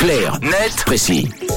Clair, net, précis.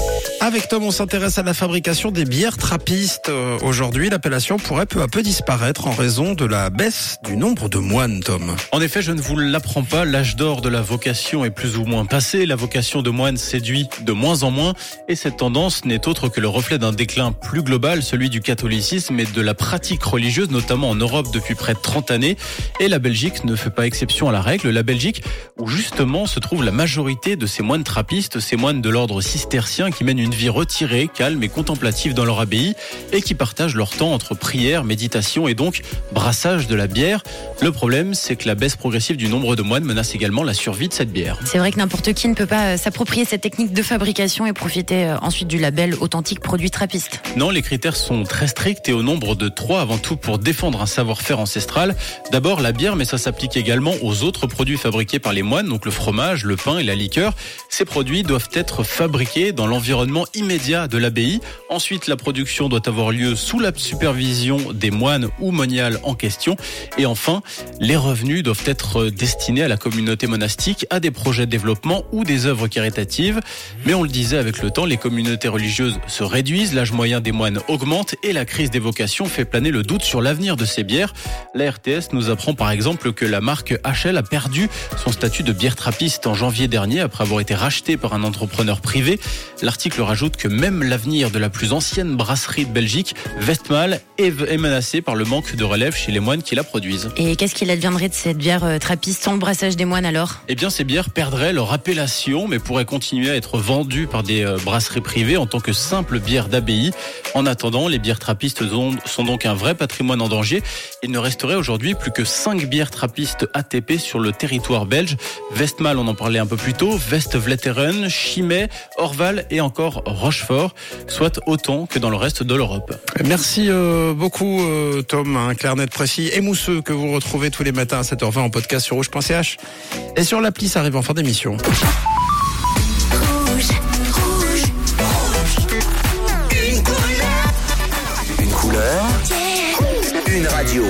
Avec Tom, on s'intéresse à la fabrication des bières trappistes. Euh, Aujourd'hui, l'appellation pourrait peu à peu disparaître en raison de la baisse du nombre de moines, Tom. En effet, je ne vous l'apprends pas, l'âge d'or de la vocation est plus ou moins passé. La vocation de moine séduit de moins en moins. Et cette tendance n'est autre que le reflet d'un déclin plus global, celui du catholicisme et de la pratique religieuse, notamment en Europe depuis près de 30 années. Et la Belgique ne fait pas exception à la règle. La Belgique, où justement se trouve la majorité de ces moines trappistes, ces moines de l'ordre cistercien qui mènent une vie retirée, calme et contemplative dans leur abbaye et qui partagent leur temps entre prière, méditation et donc brassage de la bière. Le problème, c'est que la baisse progressive du nombre de moines menace également la survie de cette bière. C'est vrai que n'importe qui ne peut pas euh, s'approprier cette technique de fabrication et profiter euh, ensuite du label authentique produit trappiste. Non, les critères sont très stricts et au nombre de trois avant tout pour défendre un savoir-faire ancestral. D'abord la bière, mais ça s'applique également aux autres produits fabriqués par les moines, donc le fromage, le pain et la liqueur. Ces produits doivent être fabriqués dans l'environnement immédiat de l'abbaye. Ensuite, la production doit avoir lieu sous la supervision des moines ou moniales en question. Et enfin, les revenus doivent être destinés à la communauté monastique, à des projets de développement ou des œuvres caritatives. Mais on le disait avec le temps, les communautés religieuses se réduisent, l'âge moyen des moines augmente et la crise des vocations fait planer le doute sur l'avenir de ces bières. La RTS nous apprend par exemple que la marque HL a perdu son statut de bière trappiste en janvier dernier après avoir été rachetée par un entrepreneur privé. L'article rajoute que même l'avenir de la plus ancienne brasserie de Belgique, Westmalle, est est menacé par le manque de relève chez les moines qui la produisent. Et qu'est-ce qu'il adviendrait de cette bière euh, trappiste sans le brassage des moines alors? Eh bien, ces bières perdraient leur appellation, mais pourraient continuer à être vendues par des euh, brasseries privées en tant que simples bières d'abbaye. En attendant, les bières trappistes sont sont donc un vrai patrimoine en danger. Il ne resterait aujourd'hui plus que 5 bières trappistes ATP sur le territoire belge. Westmalle, on en parlait un peu plus tôt, Westvleteren, Chimay, Orval et encore Rochefort, soit autant que dans le reste de l'Europe. Merci euh, beaucoup, euh, Tom. Un clair net précis et mousseux que vous retrouvez tous les matins à 7h20 en podcast sur rouge.ch. Et sur l'appli, ça arrive en fin d'émission. Une couleur, une radio.